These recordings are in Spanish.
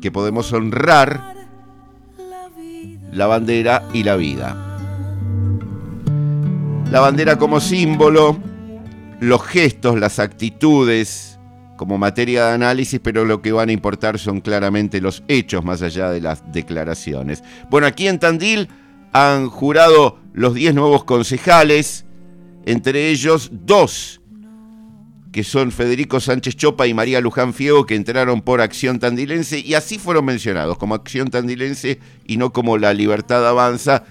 que podemos honrar la bandera y la vida. La bandera como símbolo, los gestos, las actitudes como materia de análisis, pero lo que van a importar son claramente los hechos más allá de las declaraciones. Bueno, aquí en Tandil han jurado los 10 nuevos concejales, entre ellos dos que son Federico Sánchez Chopa y María Luján Fiego, que entraron por Acción Tandilense y así fueron mencionados, como Acción Tandilense y no como La Libertad Avanza,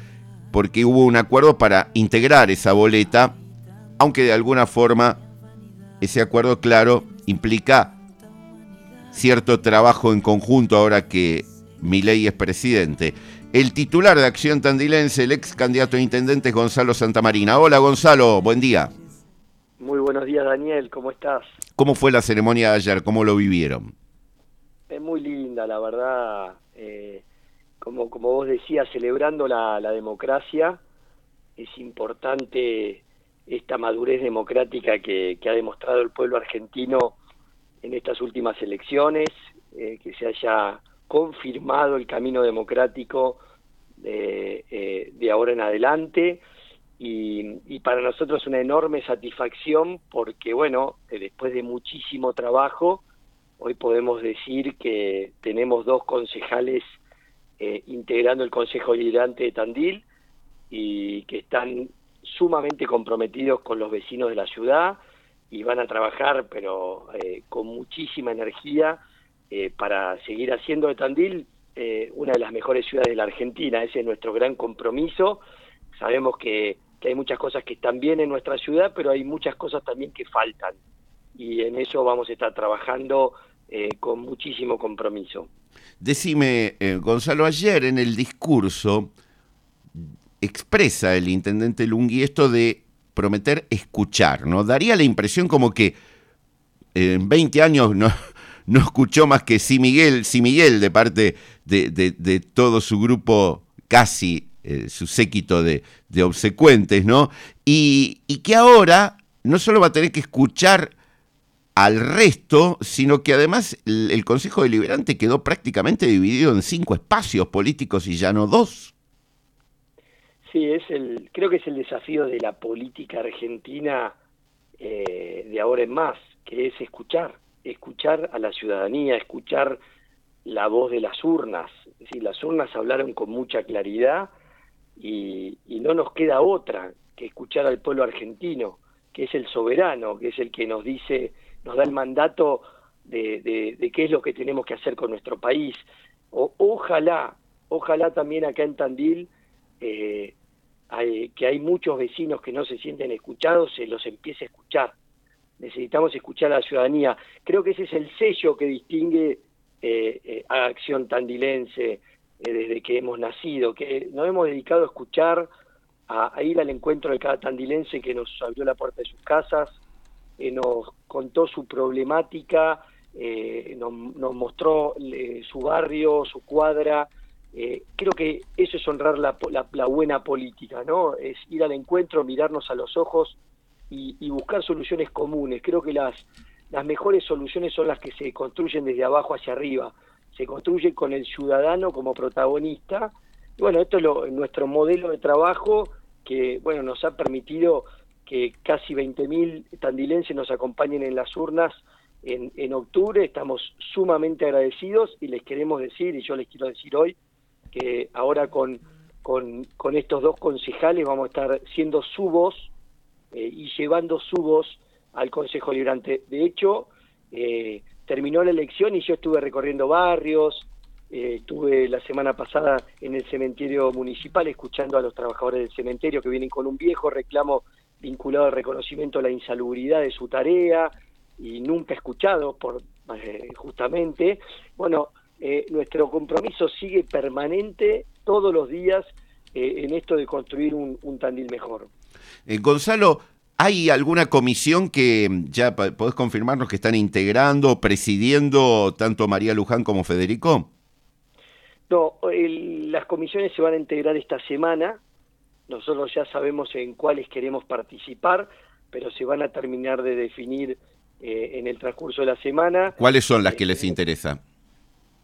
porque hubo un acuerdo para integrar esa boleta, aunque de alguna forma ese acuerdo, claro, implica cierto trabajo en conjunto ahora que Milei es presidente. El titular de Acción Tandilense, el ex candidato a intendente Gonzalo Santamarina. Hola Gonzalo, buen día. Muy buenos días, Daniel, ¿cómo estás? ¿Cómo fue la ceremonia de ayer? ¿Cómo lo vivieron? Es muy linda, la verdad. Eh, como, como vos decías, celebrando la, democracia, es importante esta madurez democrática que, ha demostrado el pueblo argentino en estas últimas elecciones, eh, que se haya confirmado el camino democrático de, eh, de ahora en adelante y, para nosotros una enorme satisfacción porque, bueno, eh, después de muchísimo trabajo, hoy podemos decir que tenemos dos concejales eh, integrando el Consejo Liderante de Tandil y que están sumamente comprometidos con los vecinos de la ciudad y van a trabajar, pero eh, con muchísima energía para seguir haciendo de Tandil una de las mejores ciudades de la Argentina. Ese es nuestro gran compromiso. Sabemos que que hay muchas cosas que están bien en nuestra ciudad, pero hay muchas cosas también que faltan. Y en eso vamos a estar trabajando eh, con muchísimo compromiso. Decime, eh, Gonzalo, ayer en el discurso expresa el intendente Lungui esto de prometer escuchar, ¿no? Daría la impresión como que en 20 años no, no escuchó más que sí Miguel, sí Miguel de parte de, de todo su grupo casi eh, su séquito de, obsecuentes, ¿no? Y, que ahora no solo va a tener que escuchar al resto, sino que además el, Consejo Deliberante quedó prácticamente dividido en cinco espacios políticos y ya no dos. Sí, es el, creo que es el desafío de la política argentina eh, de ahora en más, que es escuchar, escuchar a la ciudadanía, escuchar la voz de las urnas. Es las urnas hablaron con mucha claridad y, no nos queda otra que escuchar al pueblo argentino, que es el soberano, que es el que nos dice, nos da el mandato de, qué es lo que tenemos que hacer con nuestro país. Ojalá, ojalá también acá en Tandil, eh, que hay muchos vecinos que no se sienten escuchados, se los empiece a escuchar. Necesitamos escuchar a la ciudadanía. Creo que ese es el sello que distingue eh, eh, a Acción Tandilense, eh, desde que hemos nacido, que nos hemos dedicado a escuchar, a, ir al encuentro de cada tandilense que nos abrió la puerta de sus casas, eh, nos contó su problemática, eh, nos, mostró su barrio, su cuadra. creo que eso es honrar la, buena política, ¿no? Es ir al encuentro, mirarnos a los ojos y, y buscar soluciones comunes. Creo que las, las mejores soluciones son las que se construyen desde abajo hacia arriba se construye con el ciudadano como protagonista. Y bueno, esto es nuestro modelo de trabajo que bueno nos ha permitido que casi 20.000 tandilenses nos acompañen en las urnas en, en octubre. Estamos sumamente agradecidos y les queremos decir, y yo les quiero decir hoy, que ahora con, con, con estos dos concejales vamos a estar siendo su voz eh, y llevando su voz al Consejo Librante. De hecho, eh, terminó la elección y yo estuve recorriendo barrios, eh, estuve la semana pasada en el cementerio municipal escuchando a los trabajadores del cementerio que vienen con un viejo reclamo vinculado al reconocimiento de la insalubridad de su tarea y nunca escuchado por eh, justamente. Bueno, eh, nuestro compromiso sigue permanente todos los días en esto de construir un Tandil mejor. Gonzalo, ¿Hay alguna comisión que mm, ya podés confirmarnos que están integrando, presidiendo tanto María Luján como Federico? No, las comisiones se van a integrar esta semana. Nosotros ya sabemos en cuáles queremos participar, pero se van a terminar de definir eh, en el transcurso de la semana. ¿Cuáles son las que les eh, interesa?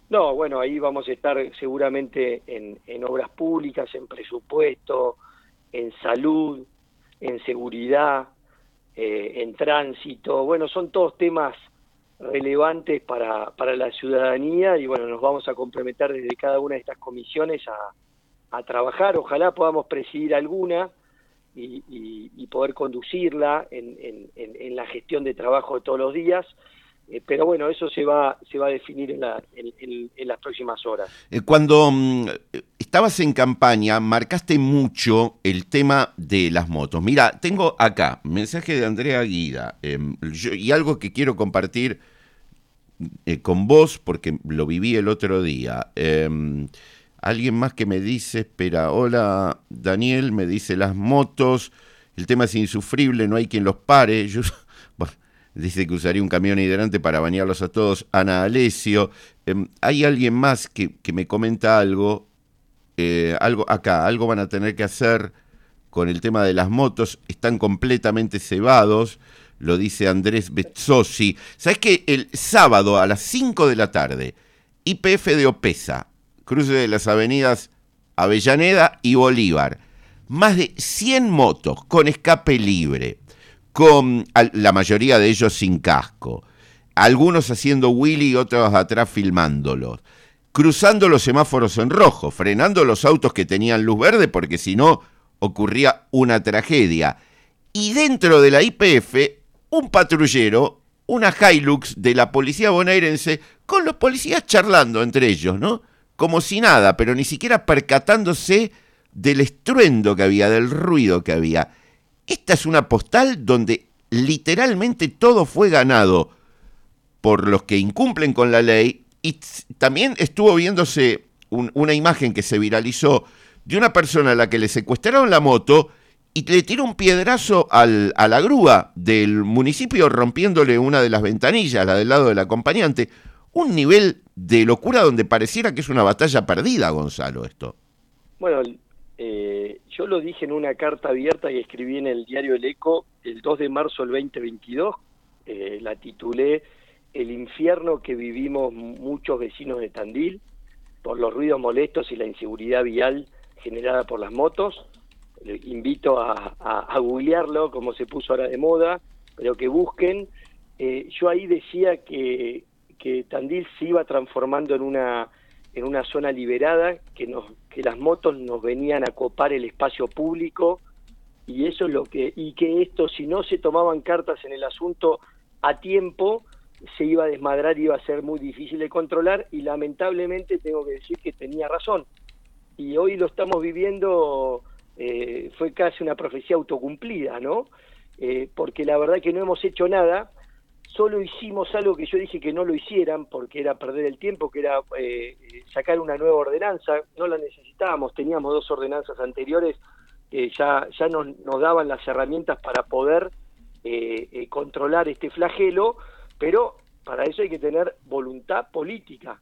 No, bueno, ahí vamos a estar seguramente en, en obras públicas, en presupuesto, en salud, en seguridad, eh, en tránsito. Bueno, son todos temas relevantes para, para la ciudadanía y bueno, nos vamos a complementar desde cada una de estas comisiones a, a trabajar. Ojalá podamos presidir alguna y, poder conducirla en, en, en, la gestión de trabajo de todos los días. Eh, pero bueno, eso se va, se va a definir en, la, en, las próximas horas. Eh, cuando mm, estabas en campaña, marcaste mucho el tema de las motos. Mira, tengo acá mensaje de Andrea Guida em, y algo que quiero compartir eh, con vos porque lo viví el otro día. Em, alguien más que me dice, espera, hola Daniel, me dice las motos, el tema es insufrible, no hay quien los pare. Dice que usaría un camión hidrante para bañarlos a todos. Ana Alesio. Em, hay alguien más que, me comenta algo, eh, algo acá, algo van a tener que hacer con el tema de las motos, están completamente cebados, lo dice Andrés Bezzosi. ¿Sabes que el sábado a las 5 de la tarde, IPF de Opesa, cruce de las avenidas Avellaneda y Bolívar, más de 100 motos con escape libre, con la mayoría de ellos sin casco, algunos haciendo Willy y otros atrás filmándolos, cruzando los semáforos en rojo, frenando los autos que tenían luz verde porque si no ocurría una tragedia. Y dentro de la IPF, un patrullero, una Hilux de la policía bonaerense, con los policías charlando entre ellos, ¿no? Como si nada, pero ni siquiera percatándose del estruendo que había, del ruido que había. Esta es una postal donde literalmente todo fue ganado por los que incumplen con la ley y también estuvo viéndose una imagen que se viralizó de una persona a la que le secuestraron la moto y le tiró un piedrazo al, a la grúa del municipio rompiéndole una de las ventanillas, la del lado del acompañante. Un nivel de locura donde pareciera que es una batalla perdida, Gonzalo, esto. Bueno, eh, yo lo dije en una carta abierta que escribí en el diario El Eco el 2 de marzo del 2022, eh, la titulé El infierno que vivimos muchos vecinos de Tandil por los ruidos molestos y la inseguridad vial generada por las motos. invito a, a, googlearlo, como se puso ahora de moda, pero que busquen. Eh, yo ahí decía que, que Tandil se iba transformando en una en una zona liberada, que, nos, que las motos nos venían a copar el espacio público y eso es lo que y que esto si no se tomaban cartas en el asunto a tiempo se iba a desmadrar iba a ser muy difícil de controlar y lamentablemente tengo que decir que tenía razón. Y hoy lo estamos viviendo eh, fue casi una profecía autocumplida no eh, porque la verdad que no hemos hecho nada solo hicimos algo que yo dije que no lo hicieran porque era perder el tiempo, que era eh, sacar una nueva ordenanza, no la necesitábamos, teníamos dos ordenanzas anteriores que ya, ya nos, nos daban las herramientas para poder eh, controlar este flagelo, pero para eso hay que tener voluntad política.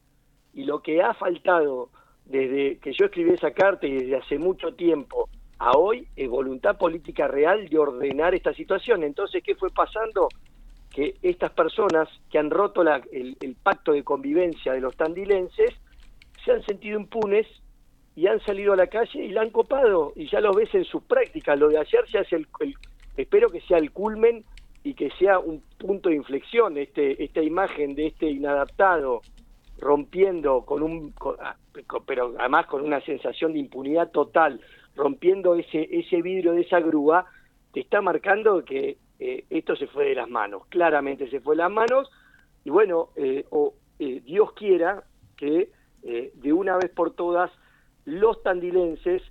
Y lo que ha faltado desde que yo escribí esa carta y desde hace mucho tiempo a hoy es voluntad política real de ordenar esta situación. Entonces, ¿qué fue pasando? que estas personas que han roto el, pacto de convivencia de los tandilenses se han sentido impunes y han salido a la calle y la han copado y ya lo ves en sus prácticas. Lo de ayer se hace el, espero que sea el culmen y que sea un punto de inflexión este esta imagen de este inadaptado rompiendo con un ah, pero además con una sensación de impunidad total rompiendo ese ese vidrio de esa grúa te está marcando que eh, esto se fue de las manos, claramente se fue de las manos, y bueno, eh, o, eh, Dios quiera que de una vez por todas los tandilenses,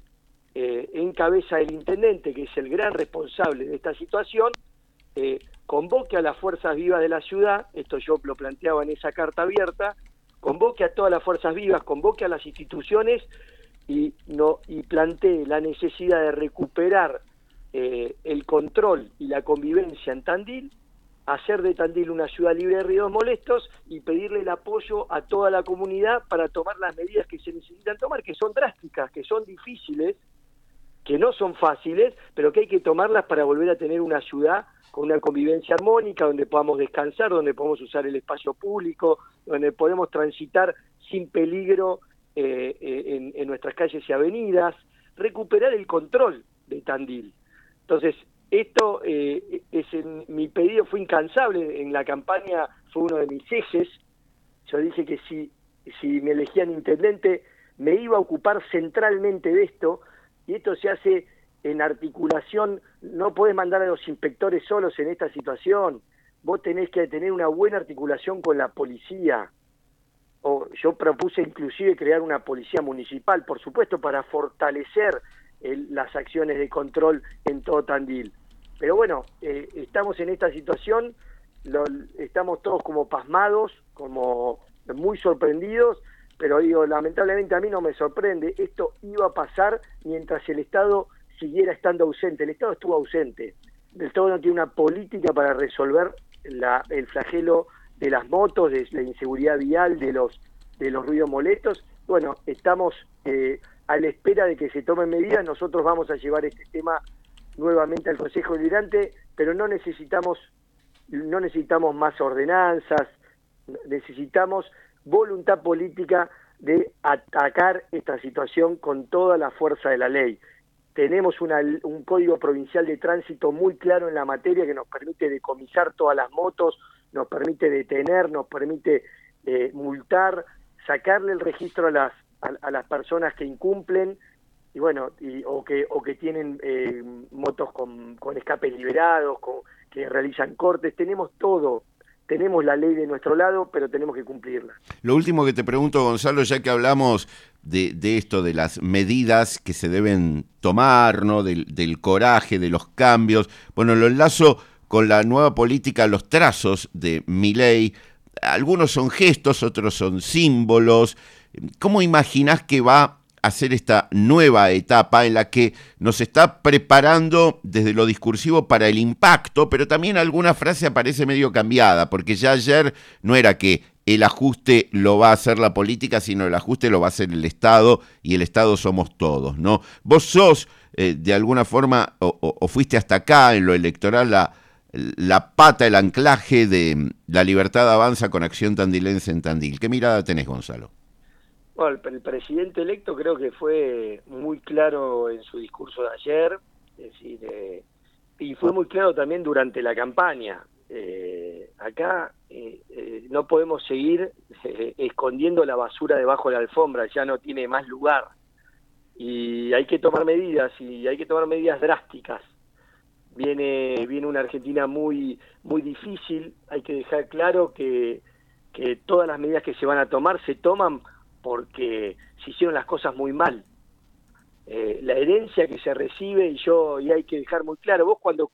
en cabeza del intendente, que es el gran responsable de esta situación, convoque a las fuerzas vivas de la ciudad, esto yo lo planteaba en esa carta abierta, convoque a todas las fuerzas vivas, convoque a las instituciones y, no, y plantee la necesidad de recuperar eh, el control y la convivencia en Tandil, hacer de Tandil una ciudad libre de ruidos molestos y pedirle el apoyo a toda la comunidad para tomar las medidas que se necesitan tomar, que son drásticas, que son difíciles, que no son fáciles, pero que hay que tomarlas para volver a tener una ciudad con una convivencia armónica, donde podamos descansar, donde podamos usar el espacio público, donde podemos transitar sin peligro en, en nuestras calles y avenidas, recuperar el control de Tandil. Entonces, esto eh, es mi pedido fue incansable en la campaña, fue uno de mis ejes. Yo dije que si, si me elegían intendente, me iba a ocupar centralmente de esto, y esto se hace en articulación, no puedes mandar a los inspectores solos en esta situación, vos tenés que tener una buena articulación con la policía. O yo propuse inclusive crear una policía municipal, por supuesto, para fortalecer las acciones de control en todo Tandil. Pero bueno, eh, estamos en esta situación, estamos todos como pasmados, como muy sorprendidos, pero digo, lamentablemente a mí no me sorprende, esto iba a pasar mientras el Estado siguiera estando ausente, el Estado estuvo ausente, el Estado no tiene una política para resolver el flagelo de las motos, de la inseguridad vial, de los, de los ruidos molestos, bueno, estamos eh, a la espera de que se tomen medidas, nosotros vamos a llevar este tema nuevamente al Consejo Deliberante, pero no necesitamos, no necesitamos más ordenanzas, necesitamos voluntad política de atacar esta situación con toda la fuerza de la ley. Tenemos un código provincial de tránsito muy claro en la materia que nos permite decomisar todas las motos, nos permite detener, nos permite eh, multar, sacarle el registro a las, a las personas que incumplen y bueno, y, o, que, o que tienen eh, motos con, con escapes liberados, con, que realizan cortes, tenemos todo, tenemos la ley de nuestro lado, pero tenemos que cumplirla. Lo último que te pregunto, Gonzalo, ya que hablamos de, de esto, de las medidas que se deben tomar, ¿no? Del, del, coraje, de los cambios, bueno, lo enlazo con la nueva política, los trazos de mi ley. Algunos son gestos, otros son símbolos. ¿Cómo imaginas que va hacer esta nueva etapa en la que nos está preparando desde lo discursivo para el impacto, pero también alguna frase aparece medio cambiada, porque ya ayer no era que el ajuste lo va a hacer la política, sino el ajuste lo va a hacer el Estado y el Estado somos todos, ¿no? Vos sos, eh, de alguna forma, o, fuiste hasta acá en lo electoral, la, la pata, el anclaje de la libertad avanza con acción tandilense en Tandil. ¿Qué mirada tenés, Gonzalo? El, presidente electo creo que fue muy claro en su discurso de ayer, decir, eh, y fue muy claro también durante la campaña. Eh, acá eh, no podemos seguir escondiendo la basura debajo de la alfombra, ya no tiene más lugar. Y hay que tomar medidas, y hay que tomar medidas drásticas. Viene, viene una Argentina muy, muy difícil, hay que dejar claro que, que todas las medidas que se van a tomar se toman porque se hicieron las cosas muy mal. Eh, la herencia que se recibe, y yo, y hay que dejar muy claro, vos cuando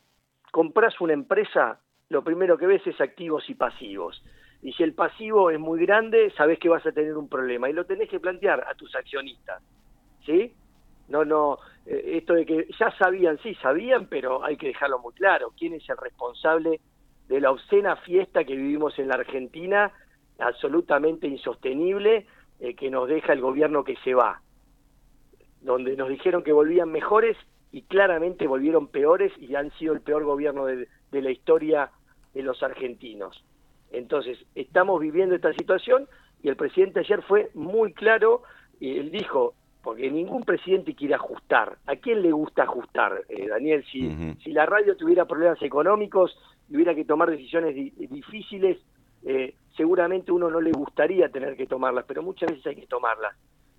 compras una empresa, lo primero que ves es activos y pasivos. Y si el pasivo es muy grande, sabés que vas a tener un problema. Y lo tenés que plantear a tus accionistas. ¿Sí? No, no, eh, esto de que ya sabían, sí, sabían, pero hay que dejarlo muy claro. ¿Quién es el responsable de la obscena fiesta que vivimos en la Argentina? Absolutamente insostenible eh, que nos deja el gobierno que se va, donde nos dijeron que volvían mejores y claramente volvieron peores y han sido el peor gobierno de, la historia de los argentinos. Entonces, estamos viviendo esta situación y el presidente ayer fue muy claro, y él dijo, porque ningún presidente quiere ajustar. ¿A quién le gusta ajustar, eh, Daniel? Si, si la radio tuviera problemas económicos y hubiera que tomar decisiones difíciles, eh, seguramente uno no le gustaría tener que tomarlas, pero muchas veces hay que tomarlas.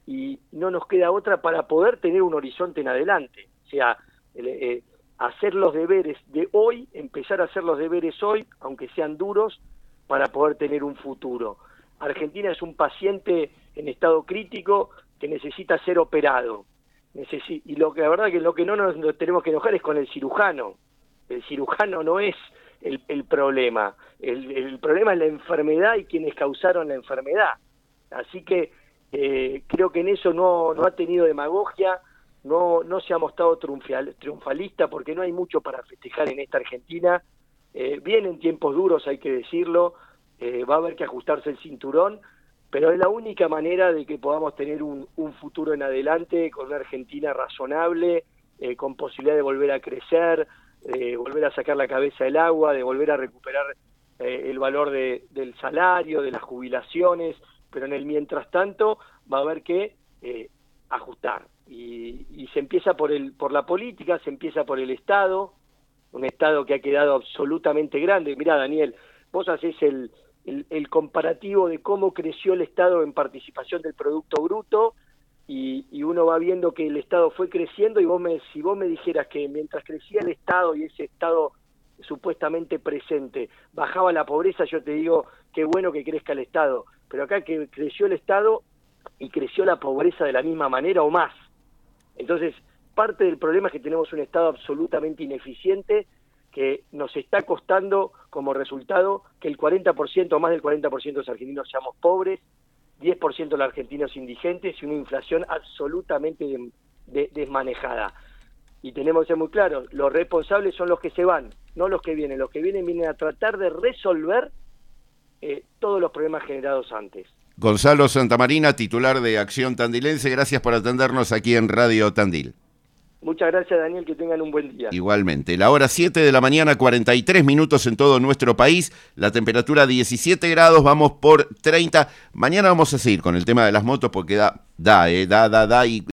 Y no nos queda otra para poder tener un horizonte en adelante. O sea, eh, hacer los deberes de hoy, empezar a hacer los deberes hoy, aunque sean duros, para poder tener un futuro. Argentina es un paciente en estado crítico que necesita ser operado. y lo que la verdad que lo que no nos tenemos que enojar es con el cirujano. El cirujano no es el, problema. El, problema es la enfermedad y quienes causaron la enfermedad. Así que eh, creo que en eso no, ha tenido demagogia, no, no se ha mostrado triunfal, triunfalista porque no hay mucho para festejar en esta Argentina. Eh, vienen tiempos duros, hay que decirlo, eh, va a haber que ajustarse el cinturón, pero es la única manera de que podamos tener un, un futuro en adelante con una Argentina razonable, eh, con posibilidad de volver a crecer, de volver a sacar la cabeza del agua, de volver a recuperar eh, el valor de, del salario, de las jubilaciones, pero en el mientras tanto va a haber que eh, ajustar. Y, se empieza por, el, por la política, se empieza por el Estado, un Estado que ha quedado absolutamente grande. Mira, Daniel, vos haces el, el, comparativo de cómo creció el Estado en participación del Producto Bruto y, y, uno va viendo que el Estado fue creciendo y vos me, si vos me dijeras que mientras crecía el Estado y ese Estado supuestamente presente bajaba la pobreza, yo te digo, qué bueno que crezca el Estado, pero acá que creció el Estado y creció la pobreza de la misma manera o más. Entonces, parte del problema es que tenemos un Estado absolutamente ineficiente que nos está costando como resultado que el 40% o más del 40% de los argentinos seamos pobres, 10% de los argentinos indigentes y una inflación absolutamente desmanejada. Y tenemos que ser muy claros, los responsables son los que se van, no los que vienen. Los que vienen vienen a tratar de resolver eh, todos los problemas generados antes. Gonzalo Santamarina, titular de Acción Tandilense, gracias por atendernos aquí en Radio Tandil. Muchas gracias, Daniel, que tengan un buen día. Igualmente. La hora 7 de la mañana, 43 minutos en todo nuestro país. La temperatura 17 grados, vamos por 30. Mañana vamos a seguir con el tema de las motos porque da, da, eh, da, da, da. Y